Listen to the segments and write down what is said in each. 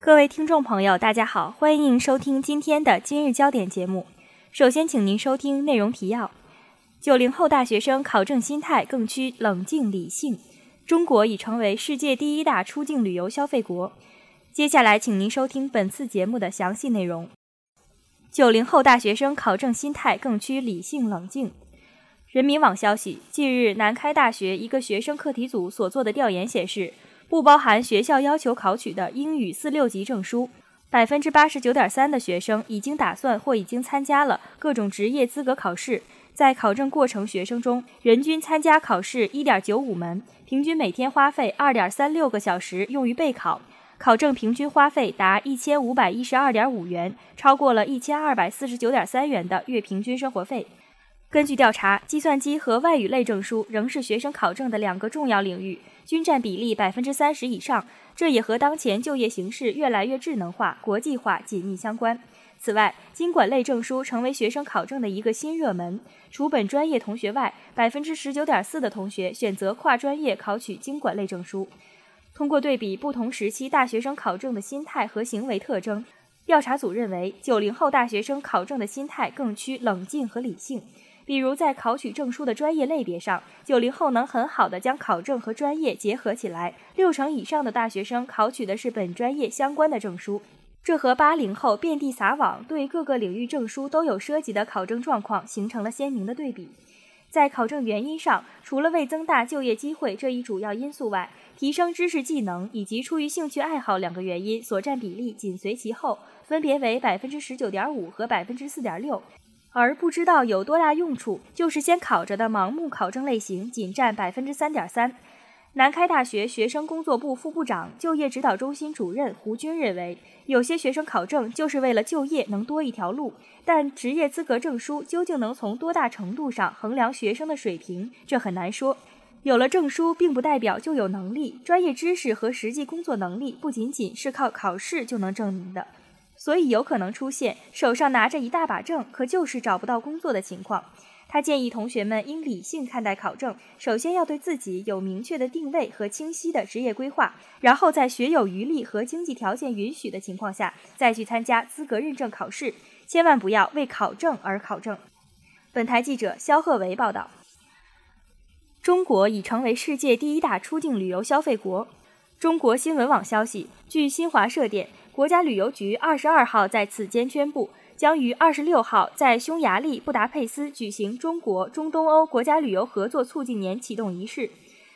各位听众朋友，大家好，欢迎收听今天的今日焦点节目。首先，请您收听内容提要：九零后大学生考证心态更趋冷静理性，中国已成为世界第一大出境旅游消费国。接下来，请您收听本次节目的详细内容。九零后大学生考证心态更趋理性冷静。人民网消息，近日，南开大学一个学生课题组所做的调研显示。不包含学校要求考取的英语四六级证书，百分之八十九点三的学生已经打算或已经参加了各种职业资格考试。在考证过程学生中，人均参加考试一点九五门，平均每天花费二点三六个小时用于备考，考证平均花费达一千五百一十二点五元，超过了一千二百四十九点三元的月平均生活费。根据调查，计算机和外语类证书仍是学生考证的两个重要领域。均占比例百分之三十以上，这也和当前就业形势越来越智能化、国际化紧密相关。此外，经管类证书成为学生考证的一个新热门。除本专业同学外，百分之十九点四的同学选择跨专业考取经管类证书。通过对比不同时期大学生考证的心态和行为特征，调查组认为，九零后大学生考证的心态更趋冷静和理性。比如在考取证书的专业类别上，九零后能很好的将考证和专业结合起来，六成以上的大学生考取的是本专业相关的证书，这和八零后遍地撒网，对各个领域证书都有涉及的考证状况形成了鲜明的对比。在考证原因上，除了为增大就业机会这一主要因素外，提升知识技能以及出于兴趣爱好两个原因所占比例紧随其后，分别为百分之十九点五和百分之四点六。而不知道有多大用处，就是先考着的盲目考证类型仅占百分之三点三。南开大学学生工作部副部长、就业指导中心主任胡军认为，有些学生考证就是为了就业能多一条路，但职业资格证书究竟能从多大程度上衡量学生的水平，这很难说。有了证书，并不代表就有能力，专业知识和实际工作能力不仅仅是靠考试就能证明的。所以有可能出现手上拿着一大把证，可就是找不到工作的情况。他建议同学们应理性看待考证，首先要对自己有明确的定位和清晰的职业规划，然后在学有余力和经济条件允许的情况下，再去参加资格认证考试。千万不要为考证而考证。本台记者肖鹤维报道。中国已成为世界第一大出境旅游消费国。中国新闻网消息，据新华社电。国家旅游局二十二号在此间宣布，将于二十六号在匈牙利布达佩斯举行中国中东欧国家旅游合作促进年启动仪式。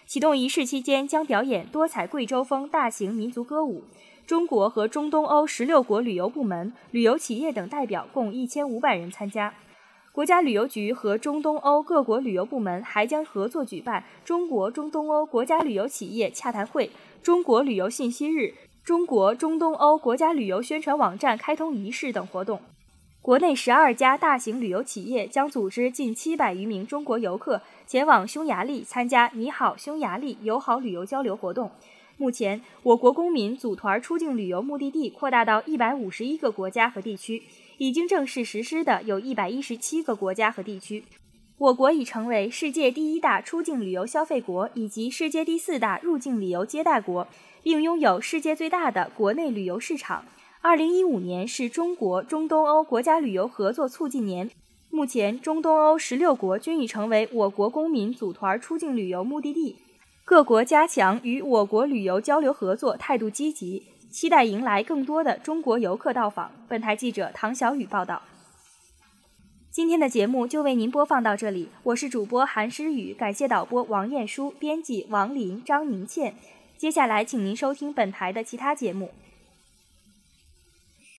启动仪式期间将表演多彩贵州风大型民族歌舞。中国和中东欧十六国旅游部门、旅游企业等代表共一千五百人参加。国家旅游局和中东欧各国旅游部门还将合作举办中国中东欧国家旅游企业洽谈会、中国旅游信息日。中国中东欧国家旅游宣传网站开通仪式等活动，国内十二家大型旅游企业将组织近七百余名中国游客前往匈牙利参加“你好，匈牙利”友好旅游交流活动。目前，我国公民组团出境旅游目的地扩大到一百五十一个国家和地区，已经正式实施的有一百一十七个国家和地区。我国已成为世界第一大出境旅游消费国以及世界第四大入境旅游接待国。并拥有世界最大的国内旅游市场。二零一五年是中国中东欧国家旅游合作促进年，目前中东欧十六国均已成为我国公民组团出境旅游目的地，各国加强与我国旅游交流合作，态度积极，期待迎来更多的中国游客到访。本台记者唐小雨报道。今天的节目就为您播放到这里，我是主播韩诗雨，感谢导播王艳书，编辑王林、张宁倩。接下来，请您收听本台的其他节目。